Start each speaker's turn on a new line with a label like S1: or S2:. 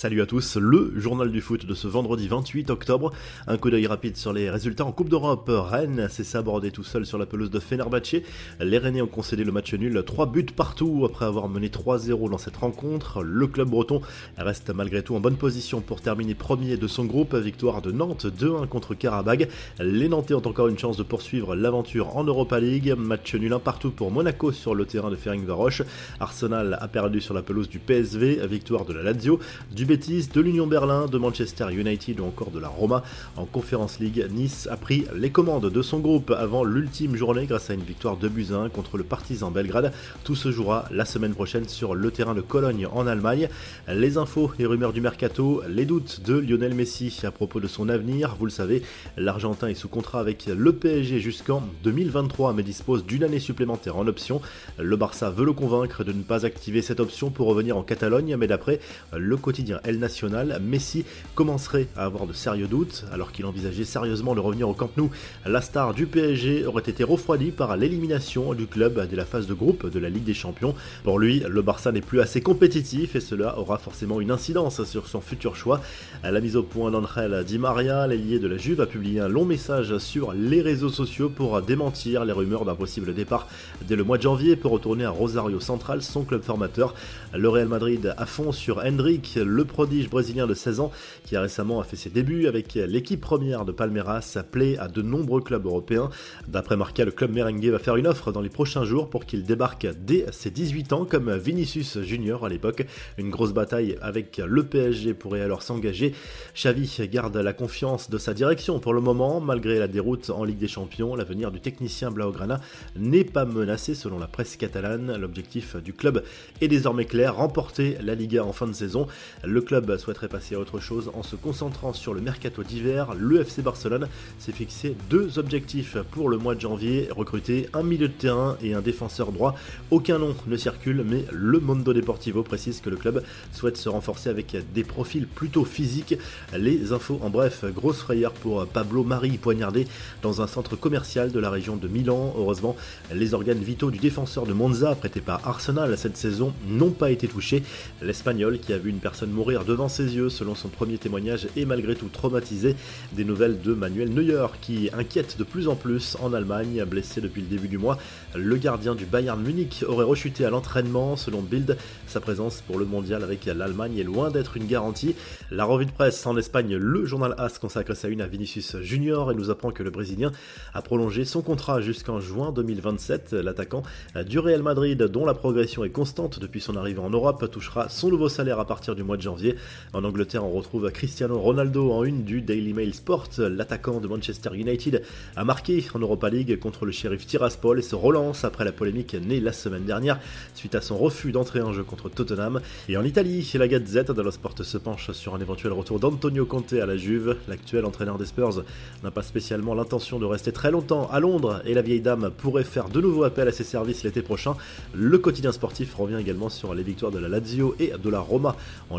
S1: Salut à tous, le journal du foot de ce vendredi 28 octobre. Un coup d'œil rapide sur les résultats en Coupe d'Europe. Rennes s'est sabordé tout seul sur la pelouse de Fenerbahçe. Les Rennais ont concédé le match nul, 3 buts partout après avoir mené 3-0 dans cette rencontre. Le club breton reste malgré tout en bonne position pour terminer premier de son groupe. Victoire de Nantes 2-1 contre Karabag. Les Nantais ont encore une chance de poursuivre l'aventure en Europa League. Match nul un partout pour Monaco sur le terrain de Ferencvaroche. Arsenal a perdu sur la pelouse du PSV. Victoire de la Lazio De l'Union Berlin, de Manchester United ou encore de la Roma. En Conférence League, Nice a pris les commandes de son groupe avant l'ultime journée grâce à une victoire de buts 1 contre le Partizan Belgrade. Tout se jouera la semaine prochaine sur le terrain de Cologne en Allemagne. Les infos et rumeurs du mercato, les doutes de Lionel Messi à propos de son avenir. Vous le savez, l'Argentin est sous contrat avec le PSG jusqu'en 2023 mais dispose d'une année supplémentaire en option. Le Barça veut le convaincre de ne pas activer cette option pour revenir en Catalogne, mais d'après le quotidien El Nacional, Messi commencerait à avoir de sérieux doutes alors qu'il envisageait sérieusement de revenir au Camp Nou. La star du PSG aurait été refroidie par l'élimination du club dès la phase de groupe de la Ligue des Champions. Pour lui, le Barça n'est plus assez compétitif et cela aura forcément une incidence sur son futur choix. À la mise au point d'Angel Di Maria, l'ailier de la Juve a publié un long message sur les réseaux sociaux pour démentir les rumeurs d'un possible départ dès le mois de janvier pour retourner à Rosario Central, son club formateur. Le Real Madrid à fond sur Hendrik, le prodige brésilien de 16 ans qui a récemment fait ses débuts avec l'équipe première de Palmeiras plaît à de nombreux clubs européens. D'après Marca, le club merengue va faire une offre dans les prochains jours pour qu'il débarque dès ses 18 ans comme Vinicius Junior à l'époque. Une grosse bataille avec le PSG pourrait alors s'engager. Xavi garde la confiance de sa direction pour le moment, malgré la déroute en Ligue des Champions. L'avenir du technicien Blaugrana n'est pas menacé selon la presse catalane. L'objectif du club est désormais clair, remporter la Liga en fin de saison. Club souhaiterait passer à autre chose en se concentrant sur le mercato d'hiver. Le FC Barcelone s'est fixé deux objectifs pour le mois de janvier recruter un milieu de terrain et un défenseur droit. Aucun nom ne circule, mais le Mondo Deportivo précise que le club souhaite se renforcer avec des profils plutôt physiques. Les infos en bref, grosse frayeur pour Pablo Marie poignardé dans un centre commercial de la région de Milan. Heureusement, les organes vitaux du défenseur de Monza, prêté par Arsenal cette saison, n'ont pas été touchés. L'Espagnol, qui a vu une personne mourir devant ses yeux selon son premier témoignage et malgré tout traumatisé. Des nouvelles de Manuel Neuer qui inquiète de plus en plus en Allemagne, blessé depuis le début du mois. Le gardien du Bayern Munich aurait rechuté à l'entraînement selon Bild. Sa présence pour le mondial avec l'Allemagne est loin d'être une garantie. La revue de presse en Espagne, le journal AS consacre sa une à Vinicius Junior et nous apprend que le Brésilien a prolongé son contrat jusqu'en juin 2027. L'attaquant du Real Madrid, dont la progression est constante depuis son arrivée en Europe, touchera son nouveau salaire à partir du mois de janvier en Angleterre, on retrouve Cristiano Ronaldo en une du Daily Mail Sport. L'attaquant de Manchester United a marqué en Europa League contre le shérif Tiraspol et se relance après la polémique née la semaine dernière suite à son refus d'entrer en jeu contre Tottenham. Et en Italie, la Gazette dello Sport se penche sur un éventuel retour d'Antonio Conte à la Juve. L'actuel entraîneur des Spurs n'a pas spécialement l'intention de rester très longtemps à Londres et la vieille dame pourrait faire de nouveau appel à ses services l'été prochain. Le quotidien sportif revient également sur les victoires de la Lazio et de la Roma en